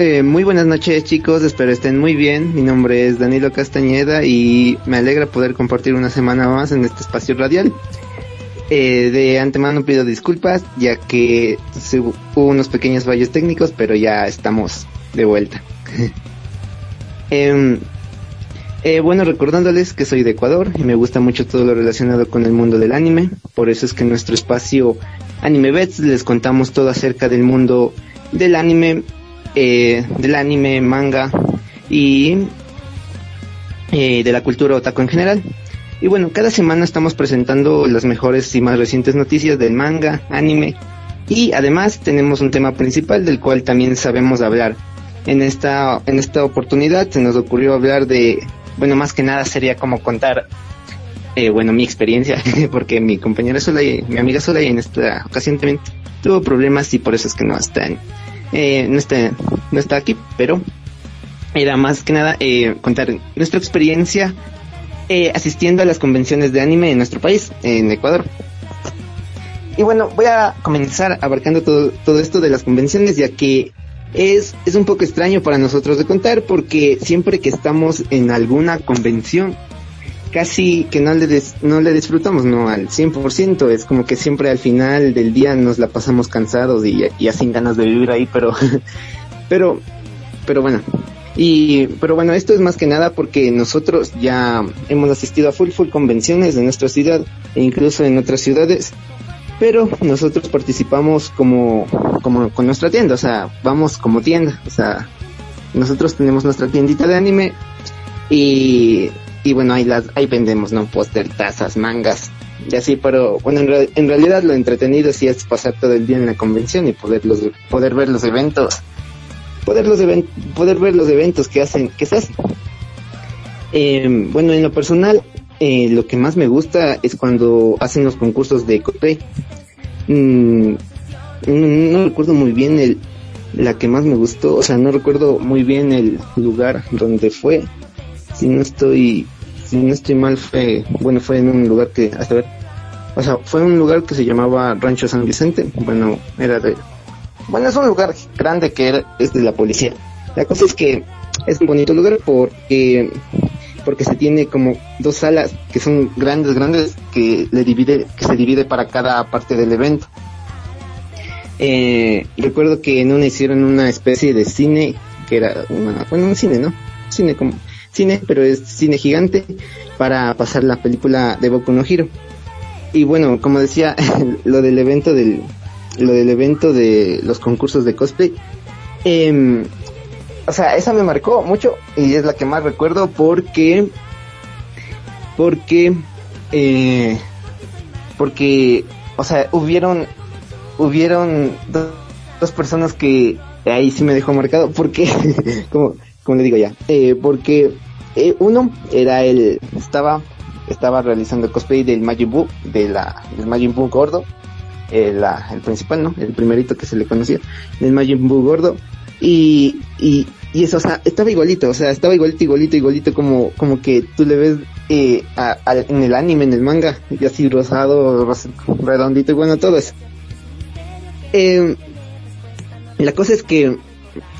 Eh, muy buenas noches chicos, espero estén muy bien. Mi nombre es Danilo Castañeda y me alegra poder compartir una semana más en este espacio radial. Eh, de antemano pido disculpas ya que hubo unos pequeños fallos técnicos, pero ya estamos de vuelta. Em, eh, bueno, recordándoles que soy de Ecuador y me gusta mucho todo lo relacionado con el mundo del anime. Por eso es que en nuestro espacio Anime Bets les contamos todo acerca del mundo del anime eh, del anime, manga y eh, de la cultura otaku en general. Y bueno, cada semana estamos presentando las mejores y más recientes noticias del manga, anime y además tenemos un tema principal del cual también sabemos hablar. En esta, en esta oportunidad se nos ocurrió hablar de, bueno, más que nada sería como contar, eh, bueno, mi experiencia, porque mi compañera sola y mi amiga sola y en esta ocasión también tuvo problemas y por eso es que no están eh, no, está, no está aquí, pero era más que nada eh, contar nuestra experiencia eh, asistiendo a las convenciones de anime en nuestro país, en Ecuador. Y bueno, voy a comenzar abarcando todo, todo esto de las convenciones, ya que es, es un poco extraño para nosotros de contar, porque siempre que estamos en alguna convención, casi que no le, no le disfrutamos, no al 100%, es como que siempre al final del día nos la pasamos cansados y, y sin ganas de vivir ahí, pero, pero, pero bueno. Y, pero bueno, esto es más que nada porque nosotros ya hemos asistido a full full convenciones en nuestra ciudad e incluso en otras ciudades, pero nosotros participamos como, como con nuestra tienda, o sea, vamos como tienda, o sea, nosotros tenemos nuestra tiendita de anime y y bueno, ahí las, ahí vendemos, ¿no? Póster, tazas, mangas, y así, pero bueno, en, en, realidad lo entretenido sí es pasar todo el día en la convención y poder los, poder ver los eventos, poder los poder ver los eventos que hacen, que se hacen. Eh, bueno, en lo personal, eh, lo que más me gusta es cuando hacen los concursos de cosplay. Mm, no, no, recuerdo muy bien el, la que más me gustó, o sea, no recuerdo muy bien el lugar donde fue, si no estoy, si no estoy mal fue, bueno, fue en un lugar que, hasta ver, o sea, fue un lugar que se llamaba Rancho San Vicente, bueno, era de, bueno, es un lugar grande que era, es de la policía. La cosa es que es un bonito lugar porque, porque se tiene como dos salas que son grandes, grandes, que le divide, que se divide para cada parte del evento. Eh, recuerdo que en una hicieron una especie de cine que era una, bueno, un cine, ¿no? Cine como, cine, pero es cine gigante para pasar la película de Boku no Hero. Y bueno, como decía, lo del evento del, lo del evento de los concursos de cosplay, eh, o sea, esa me marcó mucho y es la que más recuerdo porque, porque, eh, porque, o sea, hubieron, hubieron dos, dos personas que ahí sí me dejó marcado porque, como, como le digo ya, eh, porque eh, uno era el, estaba, estaba realizando el cosplay del Majin Buu, de la, del Majin Buu gordo, eh, la, el principal, ¿no? El primerito que se le conocía, del Majin Buu gordo, y, y, eso, o sea, estaba igualito, o sea, estaba igualito, igualito, igualito, como, como que tú le ves eh, en el anime, en el manga, y así rosado, ros redondito, y bueno, todo eso. Eh, La cosa es que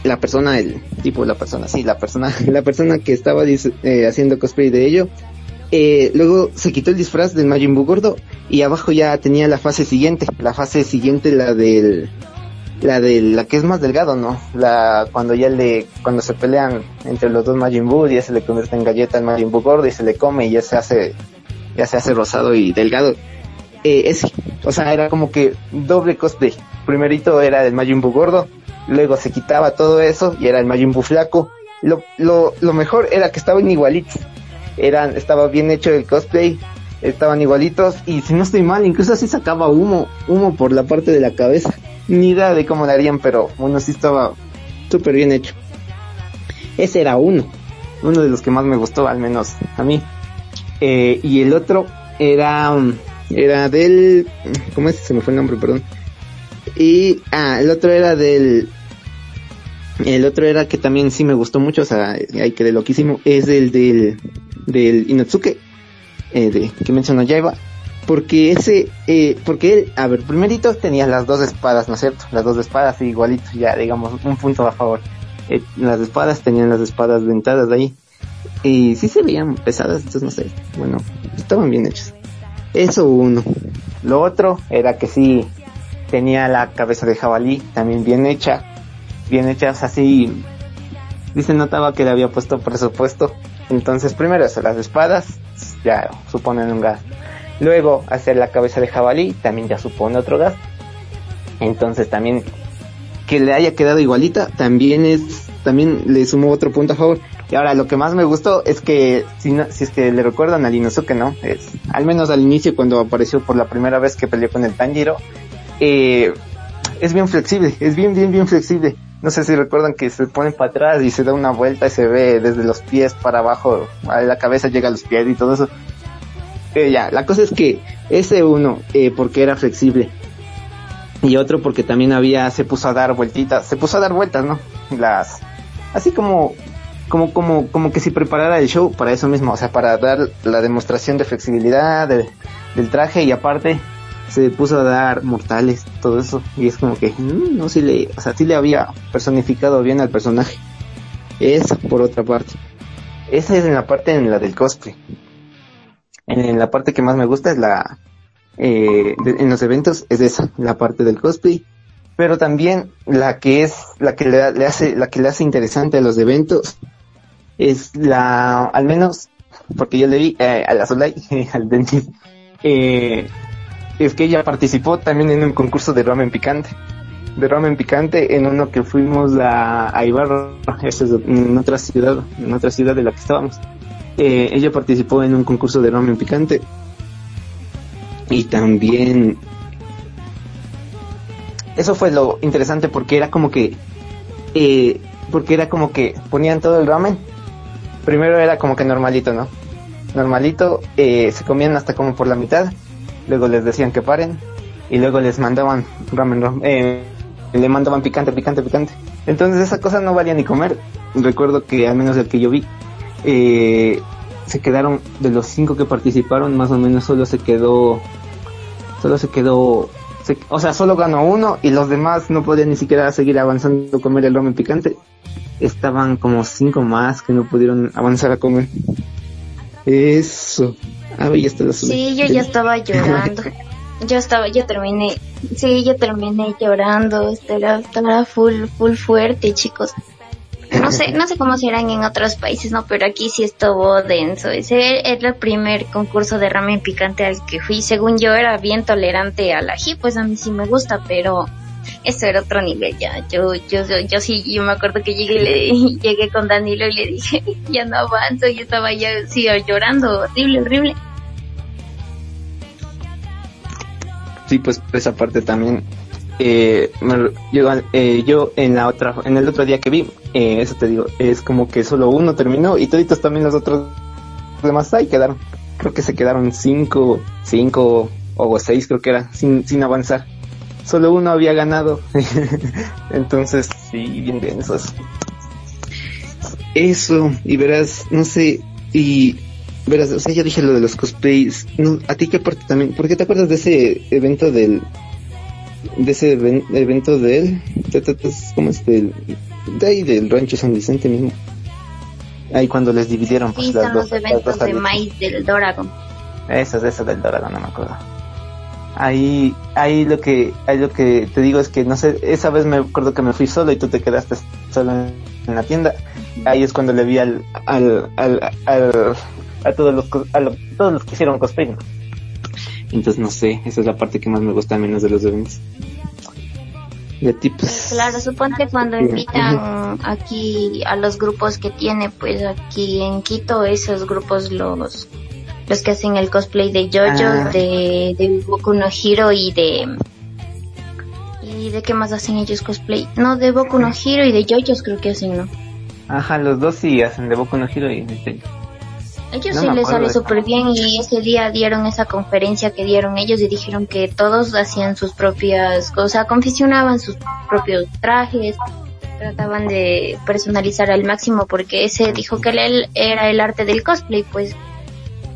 la persona, el tipo, la persona, sí, la persona, la persona que estaba eh, haciendo cosplay de ello, eh, luego se quitó el disfraz del Majin Buu gordo y abajo ya tenía la fase siguiente, la fase siguiente la del la de la que es más delgado, ¿no? La cuando ya le cuando se pelean entre los dos Majin Buu ya se le convierte en galleta el Majin Buu gordo y se le come y ya se hace ya se hace rosado y delgado. Eh, ese, o sea, era como que doble cosplay. Primerito era el Majin Buu gordo, luego se quitaba todo eso y era el Majin flaco. Lo, lo, lo mejor era que estaban igualitos. Eran, estaba bien hecho el cosplay, estaban igualitos y si no estoy mal, incluso así sacaba humo, humo por la parte de la cabeza. Ni idea de cómo lo harían, pero uno sí estaba súper bien hecho. Ese era uno, uno de los que más me gustó, al menos a mí. Eh, y el otro era, era del, ¿cómo es? Se me fue el nombre, perdón. Y, ah, el otro era del, el otro era que también sí me gustó mucho, o sea, hay que de loquísimo, es el del, del Inotsuke, eh, de, que mencionó Yaiba, porque ese, eh, porque él, a ver, primerito tenía las dos espadas, ¿no es cierto? Las dos espadas igualitos, ya digamos, un punto a favor. Eh, las espadas tenían las espadas dentadas de ahí. Y sí se veían pesadas, entonces no sé, bueno, estaban bien hechas. Eso uno. Lo otro era que sí tenía la cabeza de jabalí, también bien hecha, bien hechas así. Dice notaba que le había puesto presupuesto. Entonces primero eso, las espadas, ya suponen un gas. Luego hacer la cabeza de jabalí también ya supone otro gasto. Entonces también que le haya quedado igualita también es también le sumó otro punto a favor. Y ahora lo que más me gustó es que si, si es que le recuerdan al Inosuke, ¿no? Es, al menos al inicio cuando apareció por la primera vez que peleó con el Tanjiro, eh, es bien flexible, es bien, bien, bien flexible. No sé si recuerdan que se pone para atrás y se da una vuelta y se ve desde los pies para abajo, a la cabeza llega a los pies y todo eso. Eh, ya, la cosa es que ese uno, eh, porque era flexible, y otro porque también había, se puso a dar vueltitas, se puso a dar vueltas, ¿no? Las, así como, como, como, como que si preparara el show para eso mismo, o sea, para dar la demostración de flexibilidad del traje y aparte se puso a dar mortales, todo eso, y es como que, mm, no, si le, o sea, sí le había personificado bien al personaje. Eso por otra parte. Esa es en la parte en la del cosplay. En la parte que más me gusta es la, eh, en los eventos es esa, la parte del cosplay. Pero también la que es, la que le, hace, la que le hace interesante a los eventos es la, al menos, porque yo le vi eh, a la Solay, al dentista, eh, es que ella participó también en un concurso de ramen picante. De ramen picante en uno que fuimos a, a Ibarra, en otra ciudad, en otra ciudad de la que estábamos. Eh, ella participó en un concurso de ramen picante y también eso fue lo interesante porque era como que eh, porque era como que ponían todo el ramen primero era como que normalito no normalito eh, se comían hasta como por la mitad luego les decían que paren y luego les mandaban ramen, ramen le mandaban picante picante picante. Entonces esa cosa no valía ni comer. Recuerdo que al menos el que yo vi eh, se quedaron de los cinco que participaron más o menos solo se quedó solo se quedó o sea solo ganó uno y los demás no podían ni siquiera seguir avanzando a comer el ramen picante. Estaban como cinco más que no pudieron avanzar a comer. Eso ah ya está la sí yo ya estaba llorando yo estaba yo terminé sí yo terminé llorando estaba, estaba full full fuerte chicos no sé, no sé cómo serán en otros países, ¿no? Pero aquí sí estuvo denso. Ese era el primer concurso de ramen picante al que fui. Según yo era bien tolerante al ají, pues a mí sí me gusta, pero eso era otro nivel ya. Yo, yo, yo, sí, yo me acuerdo que llegué, le, llegué con Danilo y le dije, ya no avanzo, y estaba ya, sí, llorando, horrible, horrible. Sí, pues esa parte también eh, yo, eh, yo en la otra, en el otro día que vi, eh, eso te digo, es como que solo uno terminó y toditos también los otros demás ahí quedaron. Creo que se quedaron cinco, cinco o seis creo que era, sin, sin avanzar. Solo uno había ganado. Entonces, sí, bien bien, eso Eso, y verás, no sé, y verás, o sea, ya dije lo de los cosplays. No, ¿A ti qué parte también? ¿Por qué te acuerdas de ese evento del de ese evento de él, como este, de ahí del rancho San Vicente mismo. Ahí cuando les dividieron pues sí, las dos, los eventos de maíz del Doragon. Esas, esas del Doragon, no me acuerdo. Ahí, ahí lo que, ahí lo que te digo es que no sé, esa vez me acuerdo que me fui solo y tú te quedaste solo en, la tienda. Ahí es cuando le vi al, al, al, a todos los, a todos los que hicieron cosplay. Entonces no sé, esa es la parte que más me gusta menos de los eventos. De tipos. Claro, suponte cuando invitan aquí a los grupos que tiene, pues aquí en Quito, esos grupos los los que hacen el cosplay de Jojo, ah. de, de Boku no Hiro y de y de qué más hacen ellos cosplay. No, de Boku no Hiro y de JoJo's creo que hacen, ¿no? Ajá, los dos sí hacen de Boku no Hiro y de ellos sí les sale súper bien y ese día dieron esa conferencia que dieron ellos y dijeron que todos hacían sus propias cosas, confeccionaban sus propios trajes, trataban de personalizar al máximo porque ese dijo que él era el arte del cosplay, pues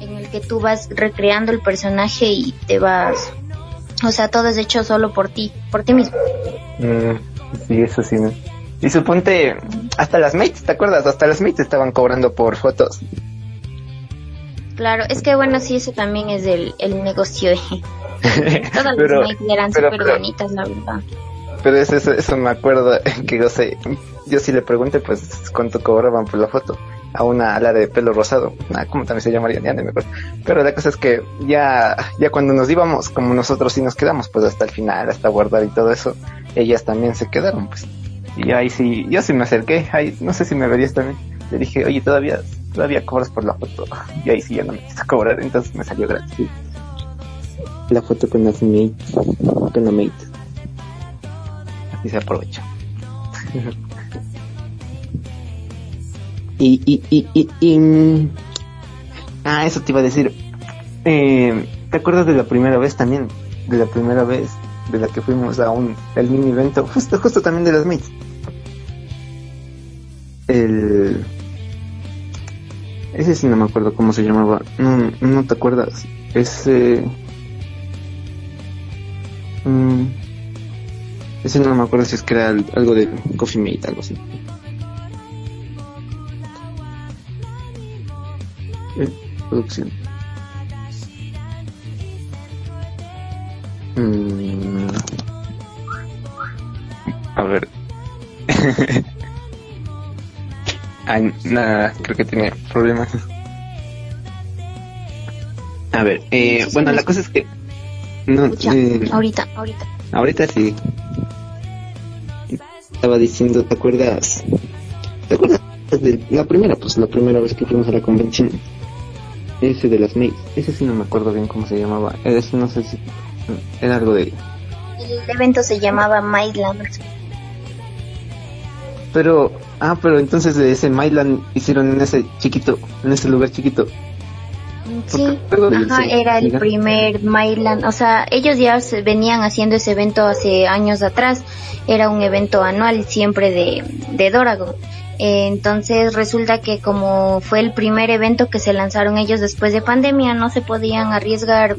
en el que tú vas recreando el personaje y te vas, o sea, todo es hecho solo por ti, por ti mismo. Mm, sí, eso sí. ¿no? Y suponte, hasta las mates, ¿te acuerdas? Hasta las mates estaban cobrando por fotos. Claro, es que bueno, sí, eso también es el, el negocio. Todas las eran súper bonitas, la verdad. Pero eso, eso, me acuerdo que yo sé, yo sí le pregunté pues cuánto cobraban por la foto a una ala de pelo rosado, ah, como también se llamaría, ya me acuerdo. Pero la cosa es que ya, ya cuando nos íbamos, como nosotros sí nos quedamos, pues hasta el final, hasta guardar y todo eso, ellas también se quedaron, pues. Y ahí sí, yo sí me acerqué, ahí, no sé si me verías también. Le dije, oye, todavía todavía cobras por la foto. Y ahí sí ya no me quise cobrar, entonces me salió gratis. La foto con la mate, con la mate. Así se aprovecha. y, y, y, y, y, mm, ah, eso te iba a decir. Eh, ¿Te acuerdas de la primera vez también? De la primera vez de la que fuimos a un el mini evento, justo, justo también de las mates. El ese sí no me acuerdo cómo se llamaba. No, no te acuerdas. Ese... Mm, ese no me acuerdo si es que era algo de Coffee Mate, algo así. Eh, producción. Mm, a ver. Ay, nada, creo que tiene problemas. A ver, eh, bueno, la cosa es que... No, eh, ahorita, ahorita. Ahorita sí. Estaba diciendo, ¿te acuerdas? ¿Te acuerdas de la primera? Pues la primera vez que fuimos a la convención. Ese de las mails. Ese sí no me acuerdo bien cómo se llamaba. Ese no sé si... Era algo de... El evento se llamaba Maidland. Pero, ah, pero entonces de ese Myland hicieron en ese chiquito, en ese lugar chiquito. Sí, ajá, era el primer Myland, o sea, ellos ya venían haciendo ese evento hace años atrás, era un evento anual siempre de, de Doragon. entonces resulta que como fue el primer evento que se lanzaron ellos después de pandemia, no se podían arriesgar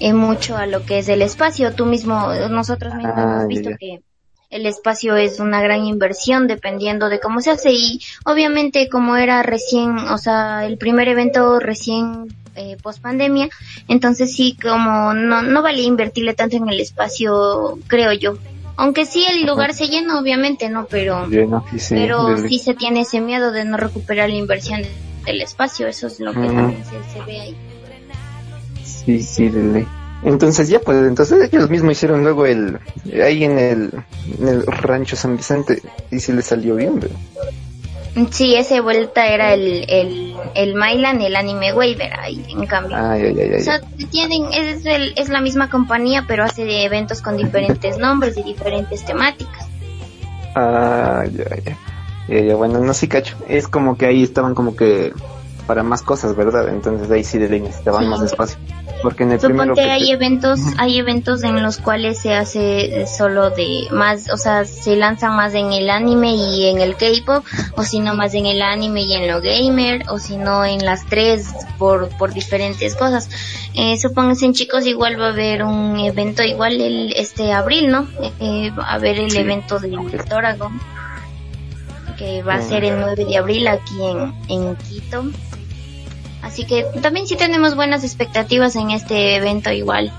eh, mucho a lo que es el espacio. Tú mismo, nosotros mismos hemos ah, visto que el espacio es una gran inversión dependiendo de cómo se hace y obviamente como era recién, o sea, el primer evento recién eh, post pandemia, entonces sí como no, no valía invertirle tanto en el espacio, creo yo. Aunque sí el lugar se llena, obviamente, ¿no? Pero, sí, pero sí se tiene ese miedo de no recuperar la inversión del espacio, eso es lo que también se, ve ahí. Sí, sí, de entonces ya, pues entonces ellos mismos hicieron luego el, ahí en el, en el rancho San Vicente y si les salió bien, ¿verdad? Sí, ese vuelta era el, el, el Mylan, el anime Waver ahí, en cambio. o sea, tienen, es, el, es la misma compañía, pero hace eventos con diferentes nombres y diferentes temáticas. Ah, ya, ya. Ya, ya, bueno, no sí cacho. Es como que ahí estaban como que para más cosas, ¿verdad? Entonces ahí sí de ley necesitaban más espacio. Porque en el Suponte hay eventos, hay eventos en los cuales se hace solo de más, o sea, se lanzan más en el anime y en el K-pop, o si no más en el anime y en lo gamer, o si no en las tres por, por diferentes cosas. Eh, supónganse chicos, igual va a haber un evento igual el este abril, ¿no? Eh, va a haber el evento de Toragon que va a ser el 9 de abril aquí en, en Quito. Así que también sí tenemos buenas expectativas en este evento igual.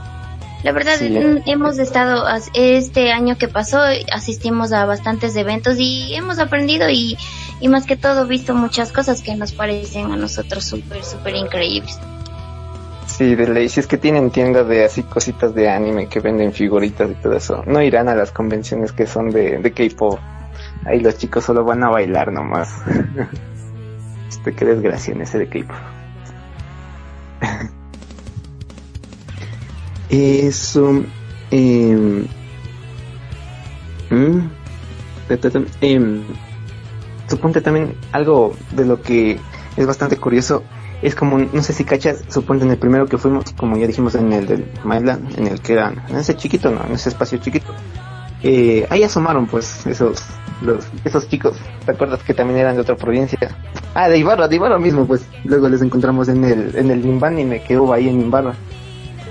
La verdad, mm, hemos estado, este año que pasó, asistimos a bastantes eventos y hemos aprendido y, y más que todo visto muchas cosas que nos parecen a nosotros súper, súper increíbles. Sí, de ley, si es que tienen tiendas de así cositas de anime que venden figuritas y todo eso, no irán a las convenciones que son de, de K-pop. Ahí los chicos solo van a bailar nomás. este, qué desgracia en ese de K-pop. Eso. Eh, suponte también algo de lo que es bastante curioso. Es como, no sé si cachas, suponte en el primero que fuimos, como ya dijimos en el del Myland, en el que era, en ese chiquito, no, en ese espacio chiquito. Eh, ahí asomaron pues esos los esos chicos, ¿te acuerdas que también eran de otra provincia? Ah, de Ibarra, de Ibarra mismo, pues luego les encontramos en el en el Imbanime que hubo ahí en Ibarra.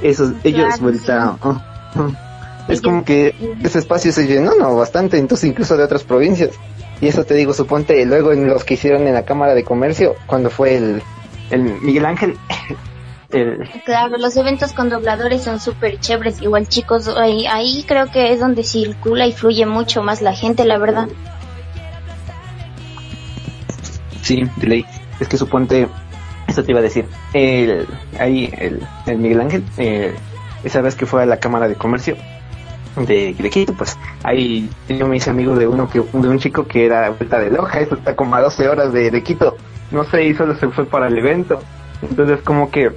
Esos ellos vuelta oh, oh. es como que ese espacio se llenó no bastante, entonces incluso de otras provincias. Y eso te digo, suponte luego en los que hicieron en la Cámara de Comercio cuando fue el el Miguel Ángel Claro, los eventos con dobladores son súper chéveres. Igual chicos, ahí, ahí creo que es donde circula y fluye mucho más la gente, la verdad. Sí, de ley. Es que suponte, eso te iba a decir. El, ahí, el, el Miguel Ángel, eh, esa vez que fue a la Cámara de Comercio de, de Quito, pues ahí yo me hice amigo de uno que, de un chico que era vuelta de Loja, eso está como a 12 horas de, de Quito. No sé, y solo se fue para el evento. Entonces como que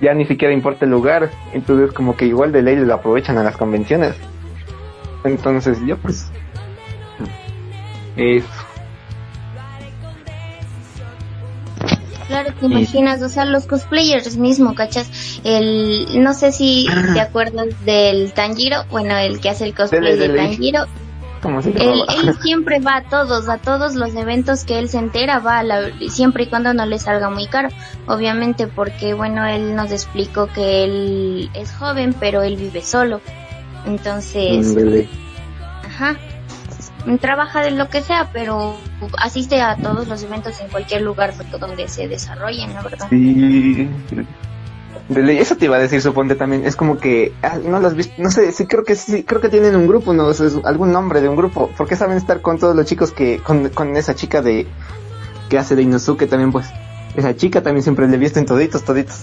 ya ni siquiera importa el lugar, entonces como que igual de ley lo aprovechan a las convenciones. Entonces yo pues eso. Claro, te imaginas, o sea, los cosplayers mismo, ¿cachas? El, no sé si ah. te acuerdas del Tanjiro, bueno, el que hace el cosplay de, Tanjiro, él, siempre va a todos, a todos los eventos que él se entera, va siempre y cuando no le salga muy caro. Obviamente porque, bueno, él nos explicó que él es joven, pero él vive solo. Entonces, ajá, trabaja de lo que sea, pero asiste a todos los eventos en cualquier lugar donde se desarrollen, la verdad. Sí, eso te iba a decir, suponte también. Es como que, ah, no las visto, no sé, sí creo que sí, creo que tienen un grupo, no, es algún nombre de un grupo. ¿Por qué saben estar con todos los chicos que, con, con esa chica de, que hace de Inosuke también, pues? Esa chica también siempre le visten toditos, toditos.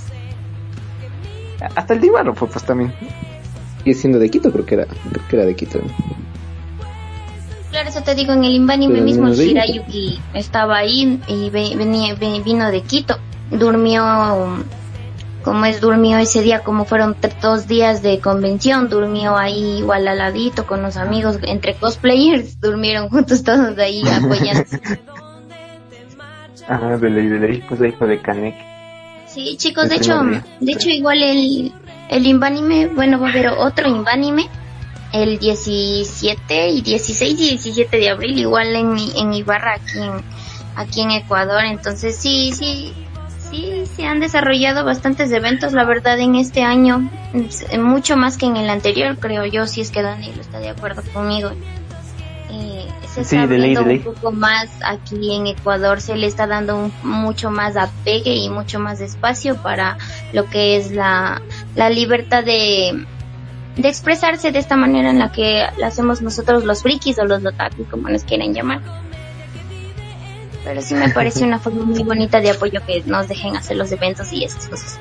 Hasta el Divano, pues, pues también. Y siendo de Quito, creo que era, creo que era de Quito. Claro, eso te digo, en el Inbanime mismo Shirayuki estaba ahí y venía, vino de Quito. Durmió como es durmió ese día, como fueron dos días de convención, durmió ahí igual al ladito con los amigos, entre cosplayers, durmieron juntos todos ahí apoyando. Ajá, de ley, de ley, pues hijo de Kanek. Sí, chicos, de hecho, de hecho igual el, el Inbanime, bueno, va a haber otro Inbanime el 17 y 16 y 17 de abril, igual en, en Ibarra, aquí en, aquí en Ecuador, entonces sí, sí, sí, se han desarrollado bastantes eventos, la verdad, en este año, mucho más que en el anterior, creo yo, si es que Daniel está de acuerdo conmigo. Eh, se está un poco más aquí en Ecuador, se le está dando mucho más apegue y mucho más espacio para lo que es la, la libertad de, de expresarse de esta manera en la que la hacemos nosotros los frikis o los otaku, como nos quieren llamar pero sí me parece una forma muy bonita de apoyo que nos dejen hacer los eventos y esas cosas.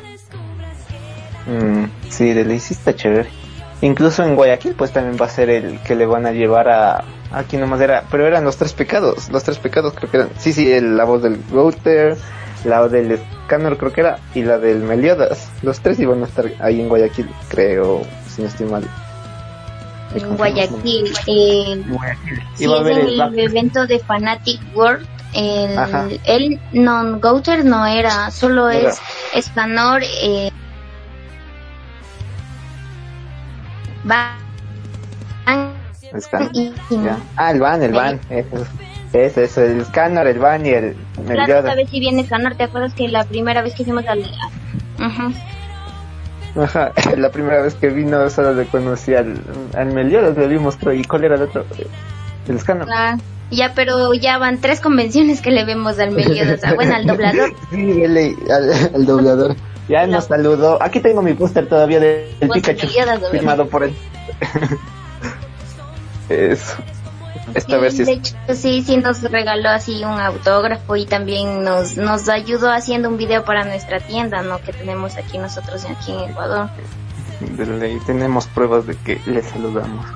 Mm, sí, de sí está chévere. Incluso en Guayaquil pues también va a ser el que le van a llevar a... Aquí nomás era... Pero eran los tres pecados. Los tres pecados creo que eran... Sí, sí, la voz del Router, la del Scanner creo que era, y la del Meliodas. Los tres iban a estar ahí en Guayaquil, creo, si no estoy mal. En Guayaquil. Eh, Guayaquil. Sí, es el evento de Fanatic World El, el non Gouter no era, solo es Scanor. Eh, van. Ah, el van, el van. Eso, es el Scanor, el van y el, el claro, vez si viene Scanor, ¿te acuerdas que la primera vez que hicimos al... Ajá, la primera vez que vino solo le conocí al, al Meliodas, le vimos, ¿y cuál era el otro? El Scanor. Ah, ya, pero ya van tres convenciones que le vemos al Meliodas, ah, bueno, al doblador. sí, al, doblador. Ya nos saludó. Aquí tengo mi póster todavía del de Pikachu firmado por él. Eso. Esta vez sí, de hecho, sí, sí nos regaló así un autógrafo y también nos, nos ayudó haciendo un video para nuestra tienda, ¿no? Que tenemos aquí nosotros aquí en Ecuador. De ley, tenemos pruebas de que le saludamos.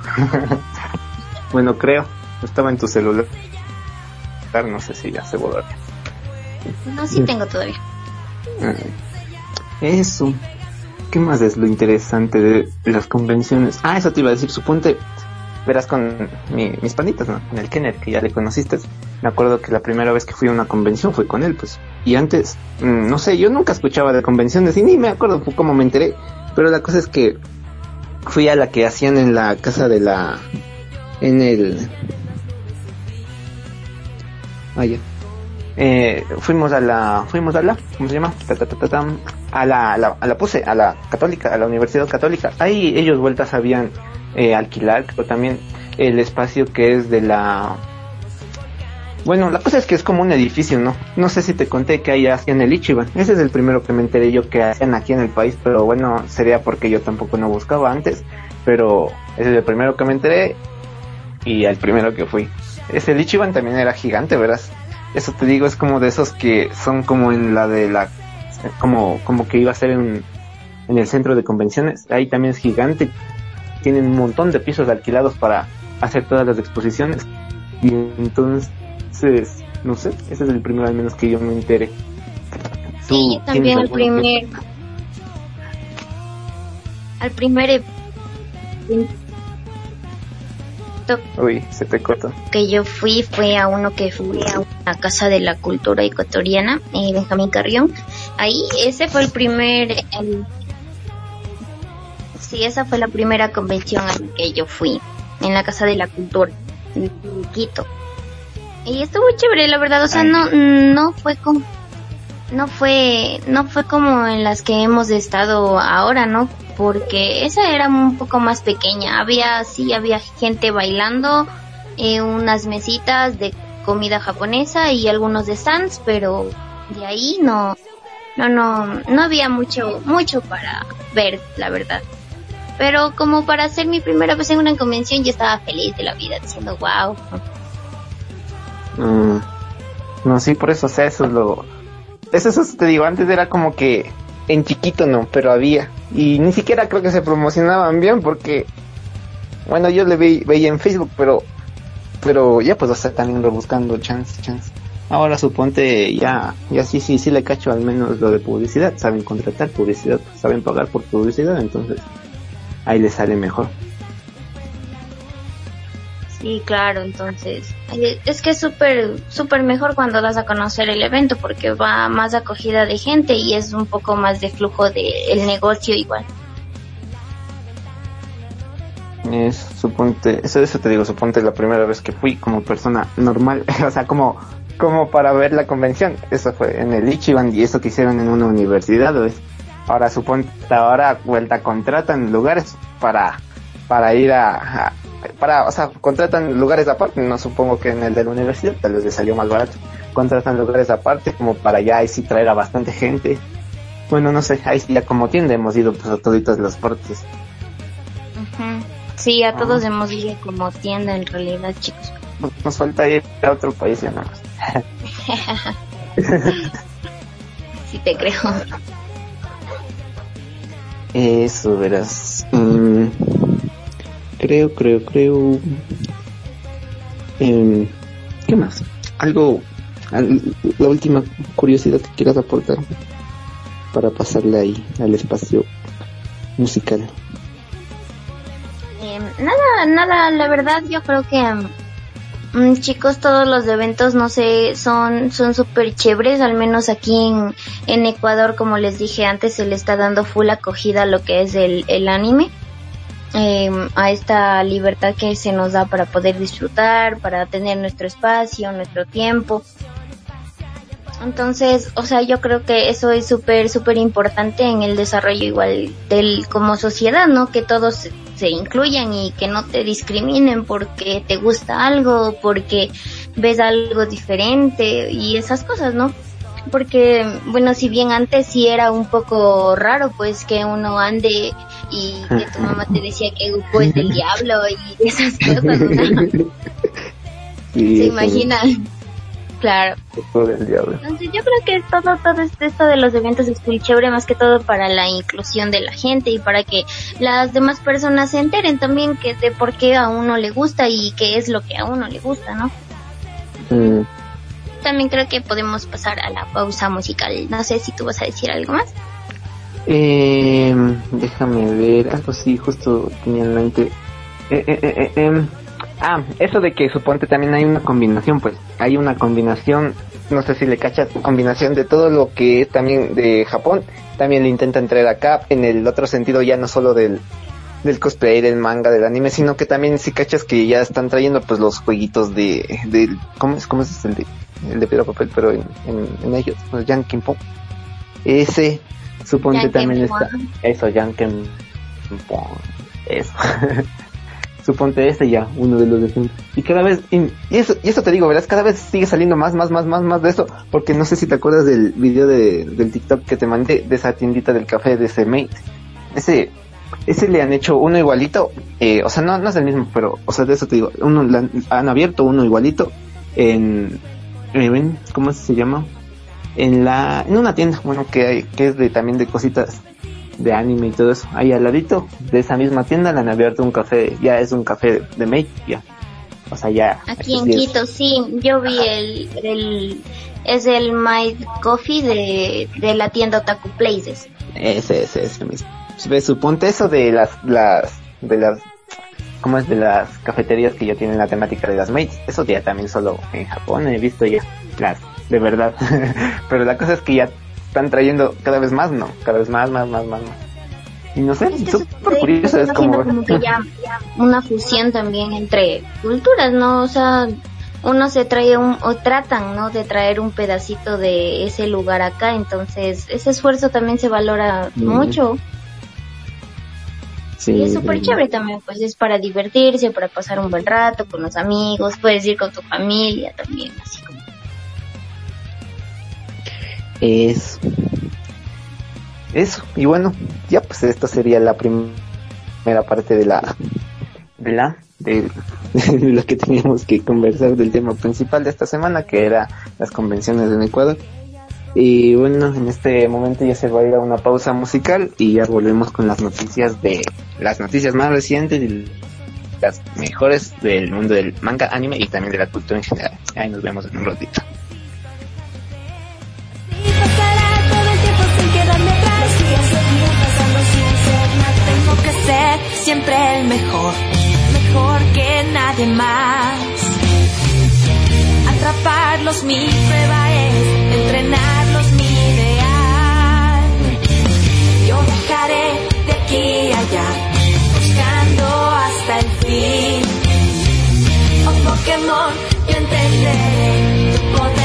bueno, creo. Estaba en tu celular. No sé si ya se volvió. No, sí tengo todavía. Ah, eso. ¿Qué más es lo interesante de las convenciones? Ah, eso te iba a decir. Suponte, verás con mis panitas, ¿no? Con el Kenner, que ya le conociste. Me acuerdo que la primera vez que fui a una convención fue con él, pues. Y antes, mm, no sé, yo nunca escuchaba de convenciones y ni me acuerdo cómo me enteré. Pero la cosa es que fui a la que hacían en la casa de la... En el... Vaya. Eh, fuimos a la, fuimos a la, ¿cómo se llama? a la, a la, puse, a la católica, a la universidad católica. Ahí ellos vueltas habían eh, alquilar, pero también el espacio que es de la... Bueno, la cosa es que es como un edificio, ¿no? No sé si te conté que hay en el Ichiban. Ese es el primero que me enteré yo que hacen aquí en el país, pero bueno, sería porque yo tampoco no buscaba antes. Pero ese es el primero que me enteré y el primero que fui. Ese el Ichiban también era gigante, ¿verdad? Eso te digo, es como de esos que son como en la de la... Como, como que iba a ser en, en el centro de convenciones. Ahí también es gigante tienen un montón de pisos alquilados para hacer todas las exposiciones. Y entonces, no sé, ese es el primero al menos que yo me enteré. Sí, también el primer... Al primer Uy, se te cortó. Que yo fui fue a uno que fui a una casa de la cultura ecuatoriana, en Benjamín Carrión. Ahí ese fue el primer, el Sí, esa fue la primera convención a la que yo fui, en la Casa de la Cultura, en Quito. Y estuvo chévere, la verdad, o sea, no, no fue como, no fue, no fue como en las que hemos estado ahora, ¿no? Porque esa era un poco más pequeña, había, sí, había gente bailando, eh, unas mesitas de comida japonesa y algunos de stands, pero de ahí no, no, no, no había mucho, mucho para ver, la verdad. Pero como para hacer mi primera vez en una convención, yo estaba feliz de la vida, diciendo, wow. Mm. no, sí, por eso, o sea, eso es lo... Eso, eso te digo, antes era como que en chiquito no, pero había. Y ni siquiera creo que se promocionaban bien porque, bueno, yo le veía en Facebook, pero, pero ya pues, o sea, también lo buscando chance, chance. Ahora suponte ya, ya sí, sí, sí le cacho al menos lo de publicidad, saben contratar publicidad, saben pagar por publicidad, entonces ahí le sale mejor. Sí, claro, entonces eh, es que es súper súper mejor cuando das a conocer el evento porque va más acogida de gente y es un poco más de flujo de el negocio igual. Es, suponte, eso, eso te digo, suponte la primera vez que fui como persona normal, o sea, como, como para ver la convención, eso fue en el Ichiban y eso que hicieron en una universidad, ¿ves? Ahora suponte, ahora vuelta contratan lugares para, para ir a, para, o sea, contratan lugares aparte, no supongo que en el de la universidad, tal vez les salió más barato, contratan lugares aparte como para ya ahí sí traer a bastante gente. Bueno, no sé, ahí sí ya como tienda hemos ido pues a toditos los partes. Sí, a todos ah. hemos ido como tienda en realidad, chicos. Nos falta ir a otro país ya nada sí te creo. Eso, verás. Mm, creo, creo, creo. Eh, ¿Qué más? Algo, la última curiosidad que quieras aportar para pasarle ahí al espacio musical. Eh, nada, nada, la verdad yo creo que mm, chicos, todos los eventos, no sé, son son súper chéveres, al menos aquí en, en Ecuador, como les dije antes, se le está dando full acogida a lo que es el, el anime. Em, a esta libertad que se nos da para poder disfrutar, para tener nuestro espacio, nuestro tiempo. Entonces, o sea, yo creo que eso es súper, súper importante en el desarrollo igual del, como sociedad, ¿no? Que todos se, incluyan y que no te discriminen porque te gusta algo, porque ves algo diferente y esas cosas, ¿no? Porque, bueno, si bien antes sí era un poco raro, pues que uno ande y que tu mamá te decía que Goku es del diablo y esas cosas, ¿no? ¿Se imaginan? Claro. Entonces yo creo que todo, todo esto de los eventos es muy chévere más que todo para la inclusión de la gente y para que las demás personas se enteren también que de por qué a uno le gusta y qué es lo que a uno le gusta, ¿no? Mm. También creo que podemos pasar a la pausa musical. No sé si tú vas a decir algo más. Eh, déjame ver, algo sí, justo tenía en mente. Eh, eh, eh, em, Ah, eso de que suponte también hay una combinación, pues hay una combinación, no sé si le cachas, combinación de todo lo que es también de Japón, también le intenta entrar acá en el otro sentido ya no solo del, del cosplay, del manga, del anime, sino que también si cachas que ya están trayendo pues los jueguitos de, de ¿cómo es, cómo es el de, el de piedra papel, pero en, en, ellos, los Yankee Pop. Ese, suponte también está, eso, Yankee Pop, eso. suponte este ya, uno de los ejemplos. Y cada vez, y, eso, y eso te digo, ¿verdad? Cada vez sigue saliendo más, más, más, más, más de eso, porque no sé si te acuerdas del video de, del TikTok que te mandé, de esa tiendita del café de ese mate. Ese, ese le han hecho uno igualito, eh, o sea, no, no es el mismo, pero, o sea, de eso te digo, uno han, han abierto uno igualito en, ¿cómo se llama? En la, en una tienda, bueno, que hay, que es de, también de cositas de anime y todo eso. Ahí al ladito de esa misma tienda le han abierto un café, ya es un café de Make, ya. O sea, ya. Aquí en Quito, sí, yo vi el, el, es el My Coffee de, de la tienda Otaku Places. Ese, ese, ese mismo. Suponte eso de las, las, de las, ¿cómo es? De las cafeterías que ya tienen la temática de las mates. Eso ya también solo en Japón he visto ya las, de verdad. Pero la cosa es que ya están trayendo cada vez más, ¿no? Cada vez más, más, más, más, más. Y no sé, es súper curioso, es como... como que ya, una fusión también entre culturas, ¿no? O sea, uno se trae un, o tratan, ¿no? De traer un pedacito de ese lugar acá, entonces ese esfuerzo también se valora mucho. Sí, y es súper chévere también, pues es para divertirse, para pasar un buen rato con los amigos, puedes ir con tu familia también, así como es eso. Y bueno, ya pues esto sería la primera parte de la de la de, lo que teníamos que conversar del tema principal de esta semana, que era las convenciones en Ecuador. Y bueno, en este momento ya se va a ir a una pausa musical y ya volvemos con las noticias de las noticias más recientes y las mejores del mundo del manga, anime y también de la cultura en general. Ahí nos vemos en un ratito. mejor, que nadie más. Atraparlos mi prueba es, entrenarlos aquí allá, buscando hasta el fin. Oh Pokémon, yo entenderé tu poder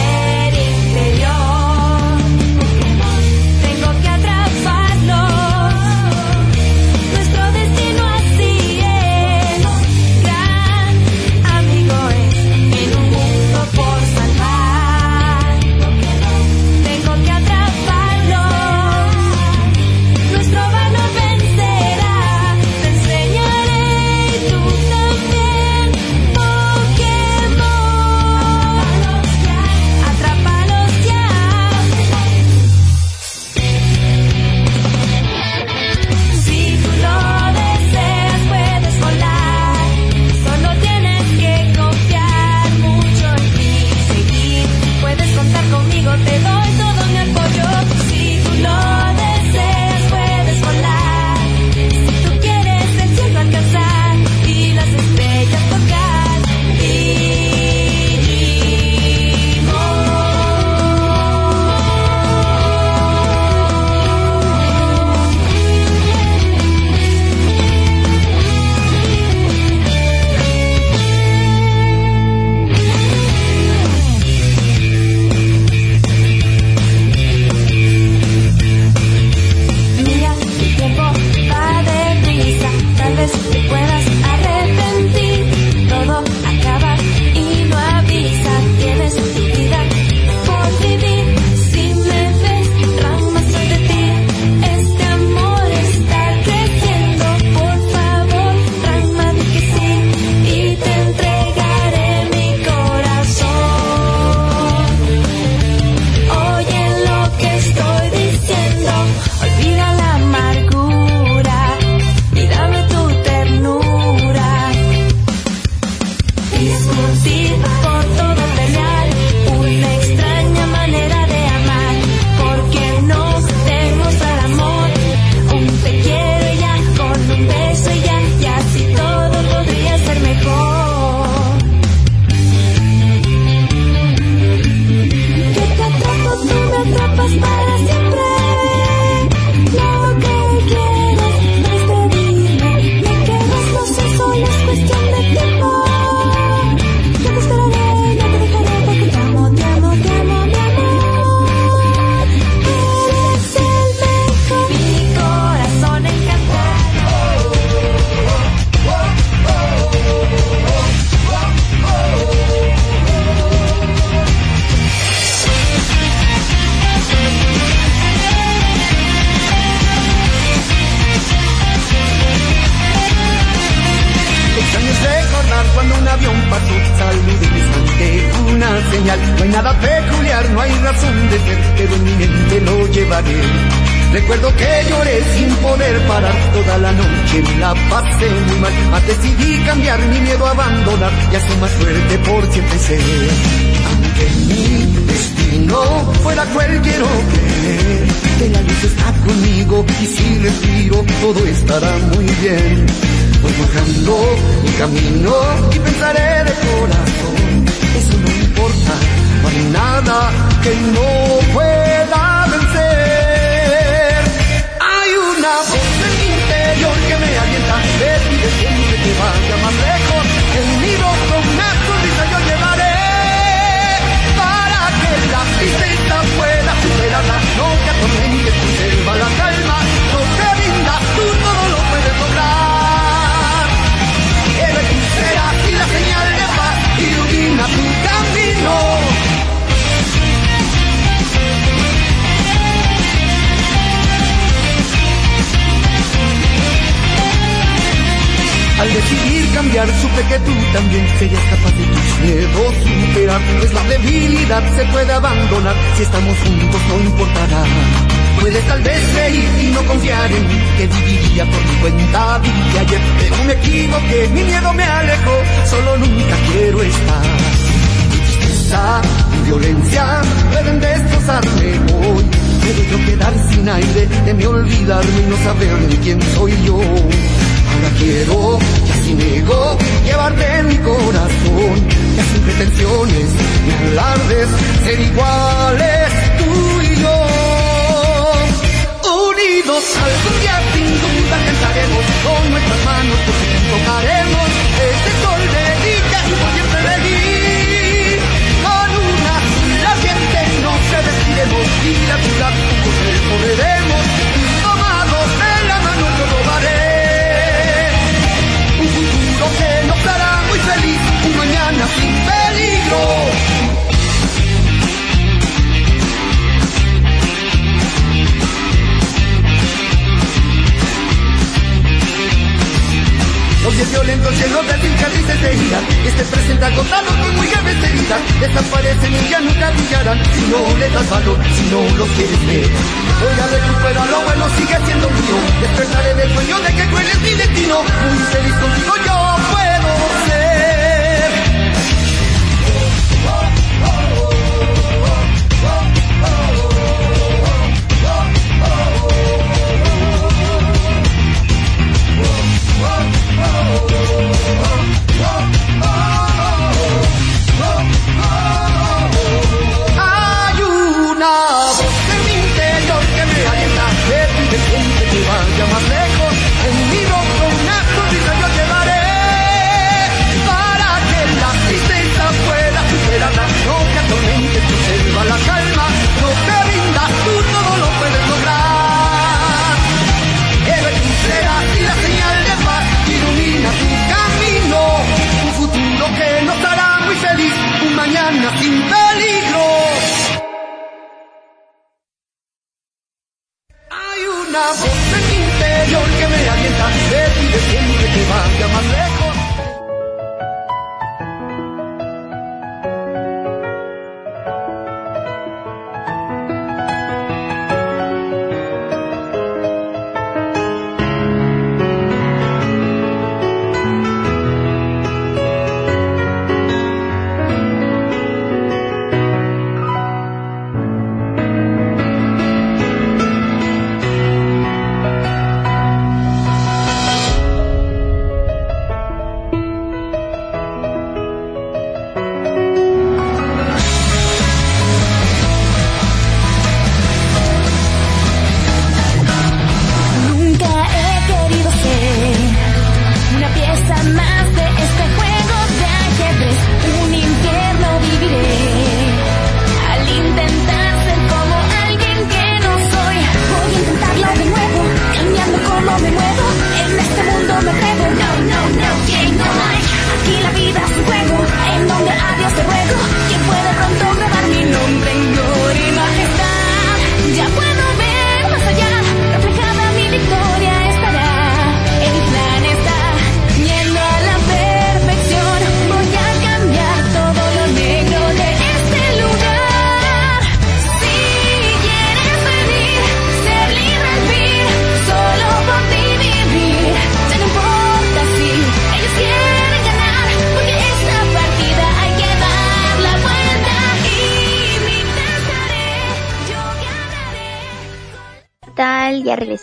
camino cambiar supe que tú también serías capaz de tus miedos superar. Pues la debilidad se puede abandonar. Si estamos juntos no importará. Puedes tal vez reír y no confiar en mí Que viviría por mi cuenta, viví ayer. Pero me equivoqué, mi miedo me alejó Solo nunca quiero estar. Mi tristeza, mi violencia Pueden destrozarme hoy. Puedo yo quedar sin aire Teme olvidarme y no saber ni quién soy yo. Ahora quiero, ya sin ego, llevarte en mi corazón, ya sin pretensiones ni alardes, ser iguales tú y yo. Unidos algún día sin duda cantaremos, con nuestras manos por tocaremos este sol de dicha y por siempre elegir. Con una sola gente no se vestiremos y la ciudad juntos recorreremos, tomados feliz, un mañana sin peligro. Los días violentos llenos de cicatrices de ira Este presente agotado con muy graves heridas Desaparecen y ya nunca brillarán. Si no le das valor, si no los quieres ver. Voy a recuperar lo bueno, sigue siendo mío. Despertaré del sueño de que cruel es mi destino. Muy feliz contigo yo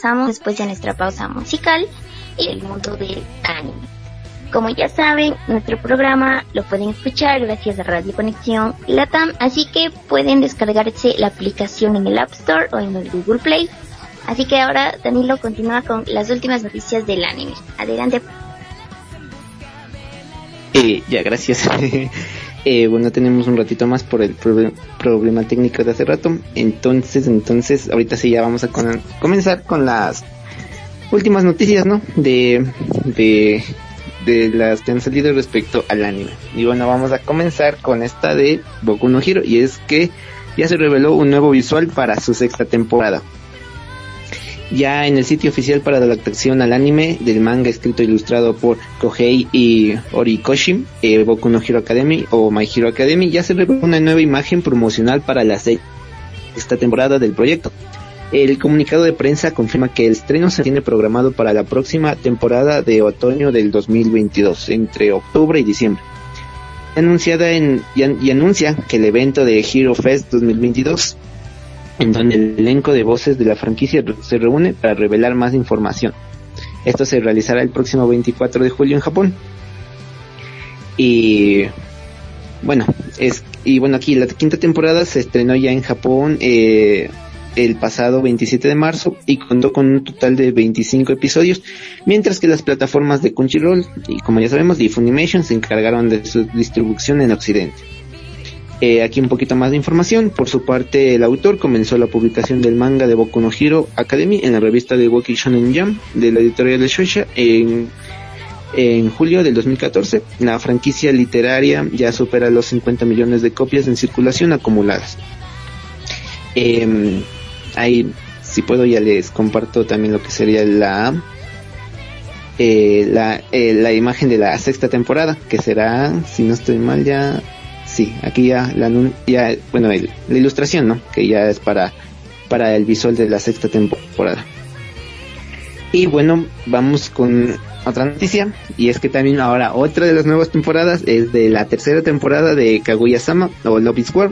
regresamos después de nuestra pausa musical y el mundo del anime. Como ya saben, nuestro programa lo pueden escuchar gracias a Radio Conexión Latam, así que pueden descargarse la aplicación en el App Store o en el Google Play. Así que ahora Danilo continúa con las últimas noticias del anime. Adelante. Eh, ya, gracias. eh, bueno, tenemos un ratito más por el problema técnico de hace rato. Entonces, entonces, ahorita sí ya vamos a comenzar con las últimas noticias, ¿no? De, de de las que han salido respecto al anime. Y bueno, vamos a comenzar con esta de Boku no Hero y es que ya se reveló un nuevo visual para su sexta temporada. Ya en el sitio oficial para la adaptación al anime del manga escrito e ilustrado por Kohei y Orikoshi, eh, Boku no Hero Academy o My Hero Academy, ya se reveló una nueva imagen promocional para la sexta temporada del proyecto. El comunicado de prensa confirma que el estreno se tiene programado para la próxima temporada de otoño del 2022, entre octubre y diciembre. Anunciada en, y, anuncia que el evento de Hero Fest 2022, en donde el elenco de voces de la franquicia se reúne para revelar más información. Esto se realizará el próximo 24 de julio en Japón. Y bueno, es y bueno aquí la quinta temporada se estrenó ya en Japón eh, el pasado 27 de marzo y contó con un total de 25 episodios, mientras que las plataformas de Crunchyroll y como ya sabemos de Funimation se encargaron de su distribución en Occidente. Eh, aquí un poquito más de información. Por su parte, el autor comenzó la publicación del manga de Boku no Hero Academy en la revista de Woki Shonen Jump de la editorial de Shueisha en, en julio del 2014. La franquicia literaria ya supera los 50 millones de copias en circulación acumuladas. Eh, ahí si puedo ya les comparto también lo que sería la eh, la, eh, la imagen de la sexta temporada que será si no estoy mal ya sí aquí ya la ya bueno la ilustración no que ya es para para el visual de la sexta temporada. Y bueno vamos con otra noticia y es que también ahora otra de las nuevas temporadas es de la tercera temporada de Kaguya Sama o Love is War.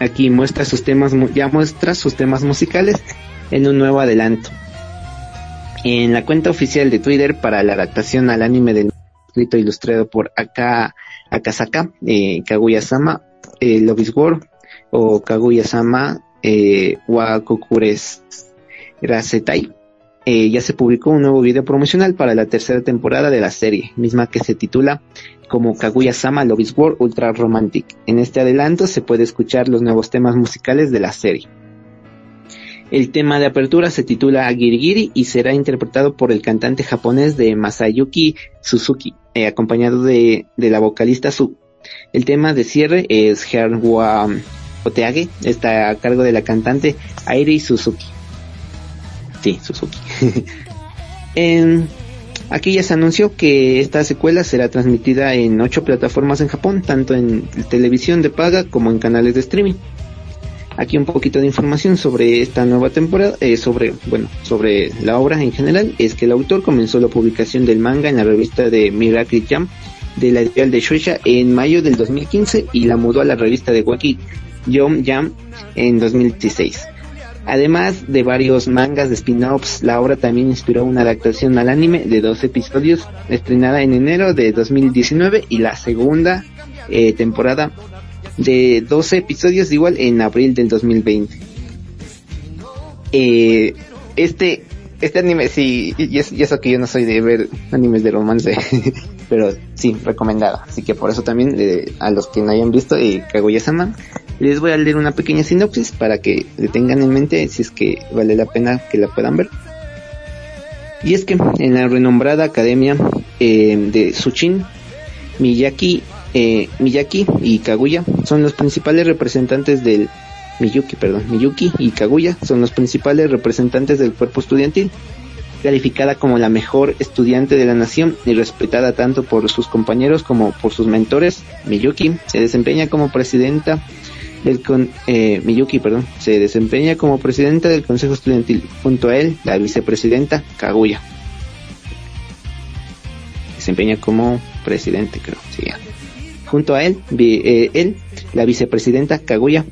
Aquí muestra sus temas, ya muestra sus temas musicales en un nuevo adelanto. En la cuenta oficial de Twitter para la adaptación al anime del escrito ilustrado por Aka Akasaka, eh, Kaguya-sama, eh, War, o Kaguya-sama, eh, Rasetai, eh, ya se publicó un nuevo video promocional para la tercera temporada de la serie, misma que se titula como Kaguya-sama Love War Ultra Romantic. En este adelanto se puede escuchar los nuevos temas musicales de la serie. El tema de apertura se titula Girigiri y será interpretado por el cantante japonés de Masayuki Suzuki, eh, acompañado de, la vocalista Su. El tema de cierre es Herwa Oteage, está a cargo de la cantante Airi Suzuki. Sí, Suzuki. en, Aquí ya se anunció que esta secuela será transmitida en ocho plataformas en Japón, tanto en televisión de paga como en canales de streaming. Aquí un poquito de información sobre esta nueva temporada, eh, sobre, bueno, sobre la obra en general, es que el autor comenzó la publicación del manga en la revista de Miracle Jam de la editorial de Shueisha en mayo del 2015 y la mudó a la revista de Waki Jom Jam en 2016. Además de varios mangas de spin-offs, la obra también inspiró una adaptación al anime de dos episodios estrenada en enero de 2019 y la segunda eh, temporada de 12 episodios igual en abril del 2020. Eh, este este anime sí, y, eso que yo no soy de ver animes de romance, pero sí, recomendado. Así que por eso también eh, a los que no hayan visto eh, Kaguya-sama, les voy a leer una pequeña sinopsis para que le tengan en mente si es que vale la pena que la puedan ver. Y es que en la renombrada academia eh, de Suchin, Miyaki, eh, Miyaki y Kaguya son los principales representantes del Miyuki, perdón, Miyuki y Kaguya son los principales representantes del cuerpo estudiantil, calificada como la mejor estudiante de la nación y respetada tanto por sus compañeros como por sus mentores. Miyuki se desempeña como presidenta el con, eh, Miyuki, perdón, se desempeña como presidenta del Consejo Estudiantil. Junto a él, la vicepresidenta Kaguya. Desempeña como presidente, creo. Junto a él, eh, él, la vicepresidenta Kaguya.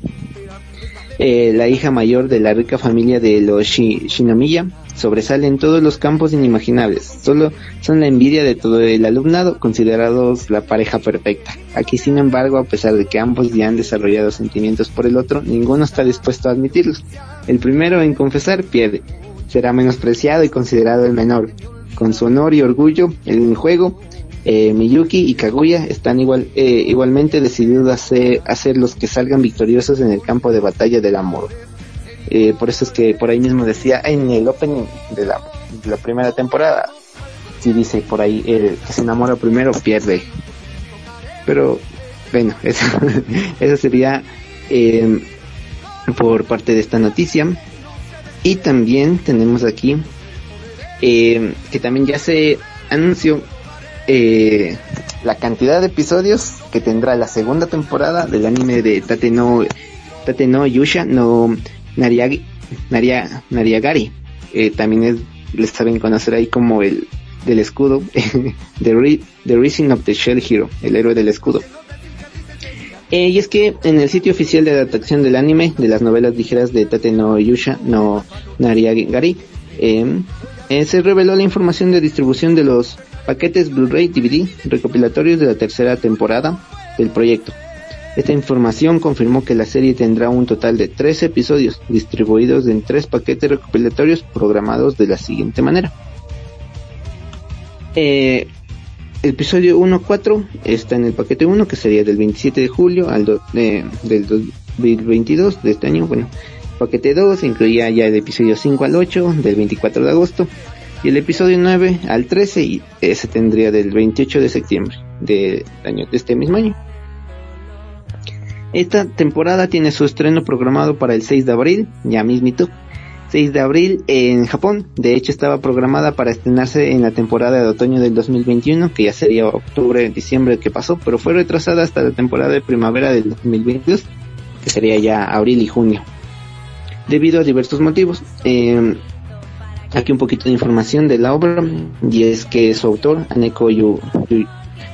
eh, la hija mayor de la rica familia de los Shinomiya, sobresale en todos los campos inimaginables. Solo son la envidia de todo el alumnado, considerados la pareja perfecta. Aquí, sin embargo, a pesar de que ambos ya han desarrollado sentimientos por el otro, ninguno está dispuesto a admitirlos. El primero en confesar pierde. Será menospreciado y considerado el menor. Con su honor y orgullo en el juego, eh, Miyuki y Kaguya están igual, eh, igualmente decididos a ser, los que salgan victoriosos en el campo de batalla del amor. Eh, por eso es que por ahí mismo decía en el opening de la, primera temporada, si dice por ahí el que se enamora primero pierde. Pero bueno, eso, eso sería eh, por parte de esta noticia. Y también tenemos aquí eh, que también ya se anunció eh, la cantidad de episodios que tendrá la segunda temporada del anime de Tate no, Tate no Yusha no Naria, Nariagari. Eh, también es, les saben conocer ahí como el del escudo, The, The Rising of the Shell Hero, el héroe del escudo. Eh, y es que en el sitio oficial de adaptación del anime, de las novelas ligeras de Tate no Yusha no Nariagari, eh, eh, se reveló la información de distribución de los paquetes Blu-ray DVD recopilatorios de la tercera temporada del proyecto. Esta información confirmó que la serie tendrá un total de tres episodios distribuidos en tres paquetes recopilatorios programados de la siguiente manera. Eh, episodio 1-4 está en el paquete 1 que sería del 27 de julio al do, eh, del 2022 de este año. Bueno, paquete 2 incluía ya el episodio 5 al 8 del 24 de agosto y el episodio 9 al 13 y ese tendría del 28 de septiembre de, año, de este mismo año. Esta temporada tiene su estreno programado para el 6 de abril, ya mismito. 6 de abril en Japón. De hecho estaba programada para estrenarse en la temporada de otoño del 2021, que ya sería octubre, diciembre que pasó, pero fue retrasada hasta la temporada de primavera del 2022, que sería ya abril y junio. Debido a diversos motivos. Eh, aquí un poquito de información de la obra, y es que su autor, Aneko Yu, Yu,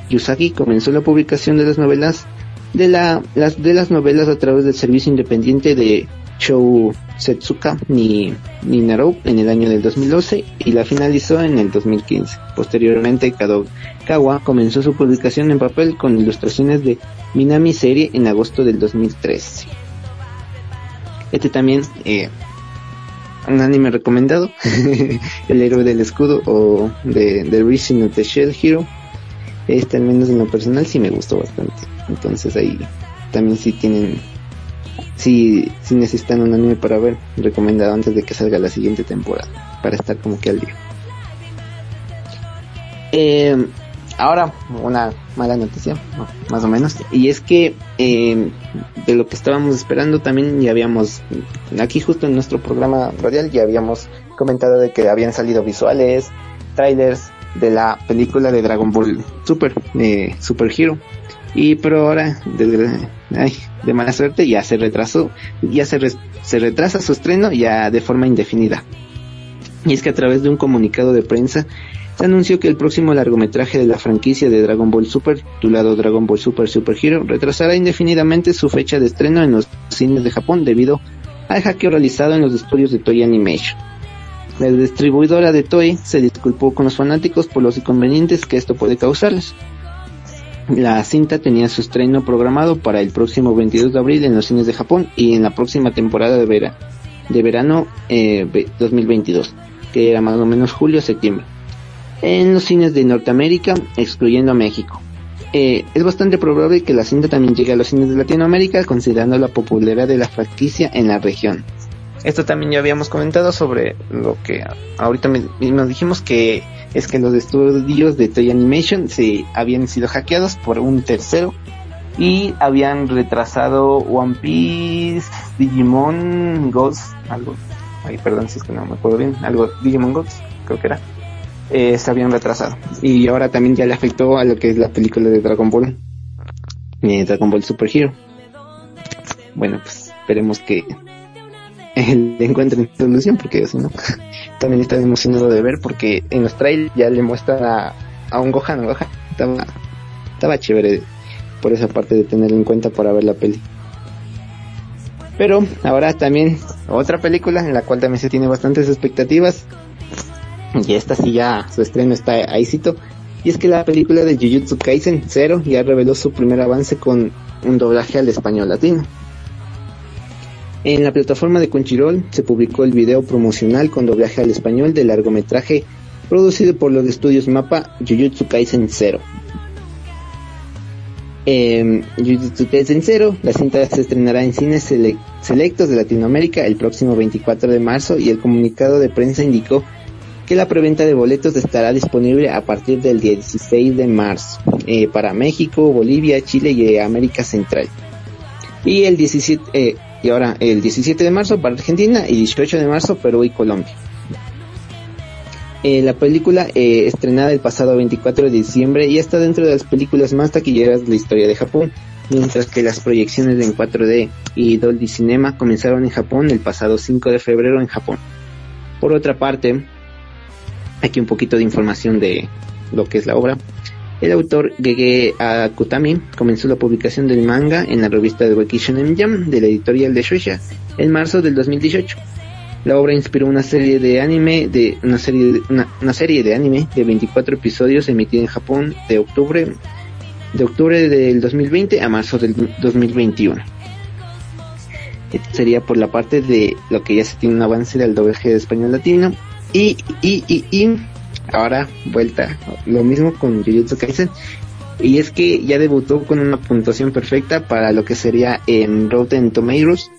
Yusaki, comenzó la publicación de las novelas de, la, las, de las novelas a través del servicio independiente de Shou Setsuka ni, ni Narou en el año del 2012 y la finalizó en el 2015. Posteriormente, Kadokawa comenzó su publicación en papel con ilustraciones de Minami Serie en agosto del 2013. Este también, eh, un anime recomendado, El héroe del escudo o de The Rising of the Shell Hero. Este al menos en lo personal sí me gustó bastante. Entonces ahí también si tienen, si, si necesitan un anime para ver, recomendado antes de que salga la siguiente temporada, para estar como que al día. Eh, ahora una mala noticia, más o menos, y es que eh, de lo que estábamos esperando también ya habíamos, aquí justo en nuestro programa radial ya habíamos comentado de que habían salido visuales, trailers de la película de Dragon Ball Super, eh, Super Hero, y pero ahora de, ay, de mala suerte ya se retrasó, ya se, re, se retrasa su estreno ya de forma indefinida. Y es que a través de un comunicado de prensa se anunció que el próximo largometraje de la franquicia de Dragon Ball Super, titulado Dragon Ball Super Super Hero, retrasará indefinidamente su fecha de estreno en los cines de Japón debido al hackeo realizado en los estudios de Toei Animation. La distribuidora de Toei se disculpó con los fanáticos por los inconvenientes que esto puede causarles. La cinta tenía su estreno programado para el próximo 22 de abril en los cines de Japón y en la próxima temporada de, vera, de verano eh, 2022, que era más o menos julio-septiembre, en los cines de Norteamérica, excluyendo México. Eh, es bastante probable que la cinta también llegue a los cines de Latinoamérica, considerando la popularidad de la franquicia en la región. Esto también ya habíamos comentado sobre lo que ahorita mismo dijimos que es que los estudios de Toy Animation se habían sido hackeados por un tercero y habían retrasado One Piece, Digimon, Ghost, algo, ay perdón si es que no me acuerdo bien, algo Digimon Ghost, creo que era, eh, se habían retrasado y ahora también ya le afectó a lo que es la película de Dragon Ball, eh, Dragon Ball Super Hero. Bueno, pues esperemos que le encuentren solución porque si no también está emocionado de ver porque en los trailers ya le muestran a, a un Gohan, Gohan estaba, estaba chévere por esa parte de tenerlo en cuenta para ver la peli. Pero ahora también otra película en la cual también se tiene bastantes expectativas. Y esta sí ya su estreno está ahícito. Y es que la película de Jujutsu Kaisen Zero ya reveló su primer avance con un doblaje al español latino. En la plataforma de Crunchyroll se publicó el video promocional con doblaje al español del largometraje producido por los estudios MAPA Jujutsu Kaisen Zero. Eh, Jujutsu Kaisen Zero, la cinta se estrenará en cines selectos de Latinoamérica el próximo 24 de marzo y el comunicado de prensa indicó que la preventa de boletos estará disponible a partir del 16 de marzo eh, para México, Bolivia, Chile y América Central. Y el 17 eh, y ahora el 17 de marzo para Argentina y 18 de marzo Perú y Colombia. Eh, la película estrenada el pasado 24 de diciembre y está dentro de las películas más taquilleras de la historia de Japón, mientras que las proyecciones en 4D y Dolby Cinema comenzaron en Japón el pasado 5 de febrero en Japón. Por otra parte, aquí un poquito de información de lo que es la obra. El autor Gege Akutami comenzó la publicación del manga en la revista de Weki Shonen Jam de la editorial de Shueisha en marzo del 2018 la obra inspiró una serie de anime de una serie de, una, serie de anime de 24 episodios emitida en Japón de octubre de octubre del 2020 a marzo del 2021. Esto sería por la parte de lo que ya se tiene un avance del doblaje de español latino y y y y ahora vuelta. Lo mismo con Jujutsu Kaisen. Y es que ya debutó con una puntuación perfecta para lo que sería en Rotten Tomatoes.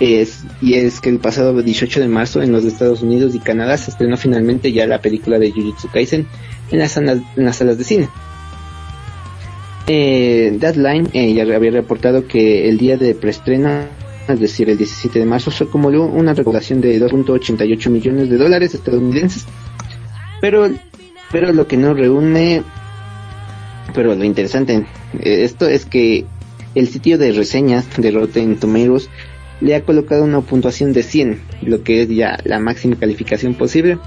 Es, y es que el pasado 18 de marzo en los Estados Unidos y Canadá se estrenó finalmente ya la película de Jujutsu Kaisen en las, en las salas de cine. Eh, Deadline eh, ya había reportado que el día de preestreno, es decir, el 17 de marzo, se acumuló una recaudación de 2.88 millones de dólares estadounidenses. Pero, pero lo que no reúne, pero lo interesante eh, esto es que el sitio de reseñas de Rotten Tomatoes le ha colocado una puntuación de 100, lo que es ya la máxima calificación posible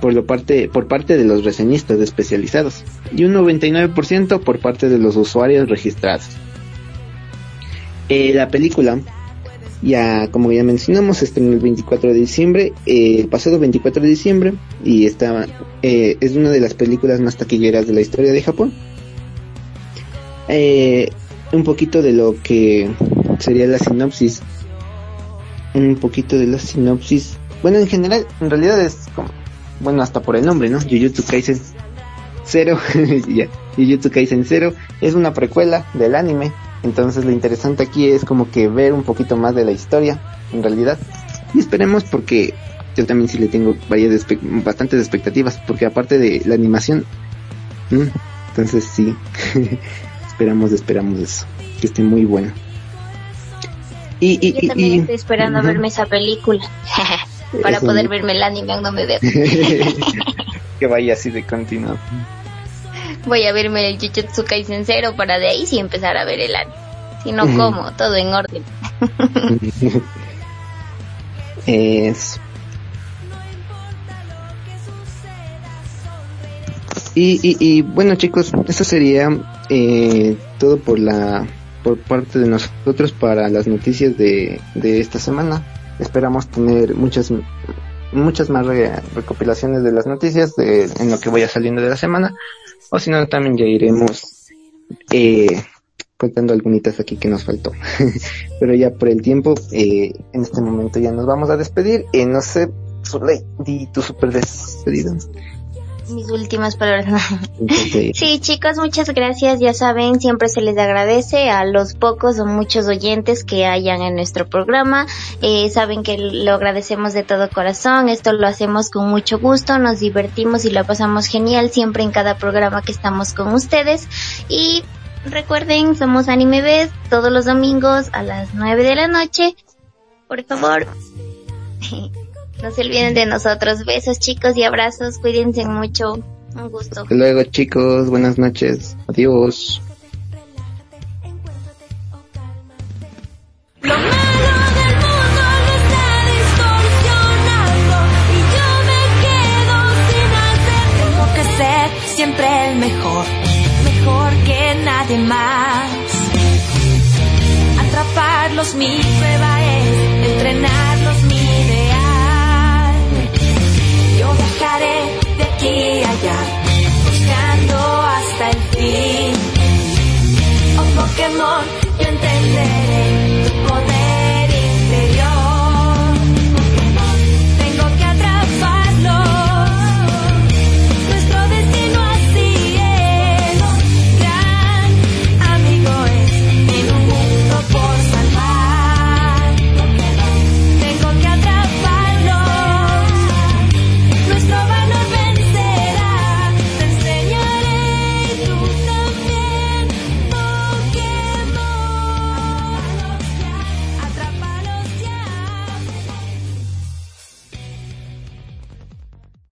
por, lo parte, por parte de los reseñistas especializados y un 99% por parte de los usuarios registrados. Eh, la película, ya como ya mencionamos, estrenó el 24 de diciembre, eh, el pasado 24 de diciembre, y está, eh, es una de las películas más taquilleras de la historia de Japón. un poquito de lo que sería la sinopsis un poquito de la sinopsis. Bueno, en general, en realidad es como, bueno, hasta por el nombre, ¿no? Jujutsu Kaisen 0, Jujutsu Kaisen 0 es una precuela del anime. Entonces lo interesante aquí es como que ver un poquito más de la historia, en realidad. Y esperemos porque yo también sí le tengo varias bastantes expectativas, porque aparte de la animación, entonces sí, esperamos, esperamos eso, que esté muy bueno. Y, y, Yo también estoy esperando a verme esa película. para poder verme el anime donde me veo. que vaya así de continuo. Voy a verme el Jujutsu Kaisen Zero para de ahí sí empezar a ver el anime. Si no, como, todo en orden. es... Y, y, y, bueno chicos, eso sería eh, todo por la por parte de nosotros para las noticias de, de esta semana. Esperamos tener muchas muchas más recopilaciones de las noticias de, en lo que vaya saliendo de la semana. O si no, también ya iremos eh, contando algunitas aquí que nos faltó. Pero ya por el tiempo, eh, en este momento ya nos vamos a despedir. Eh, no sé, Zuley, di tu super despedido mis últimas palabras. sí, chicos, muchas gracias. Ya saben, siempre se les agradece a los pocos o muchos oyentes que hayan en nuestro programa. Eh, saben que lo agradecemos de todo corazón. Esto lo hacemos con mucho gusto, nos divertimos y lo pasamos genial siempre en cada programa que estamos con ustedes. Y recuerden, somos Anime Best todos los domingos a las 9 de la noche. Por favor. No se olviden de nosotros. Besos chicos y abrazos. Cuídense mucho. Un gusto. Hasta luego chicos. Buenas noches. Adiós. Lo malo del mundo lo está distorsionando y yo me quedo sin hacer. Tengo que ser siempre el mejor, mejor que nadie más. Atrapar olvidarlos. Mi prueba es entrenar allá, buscando hasta el fin. Oh Pokémon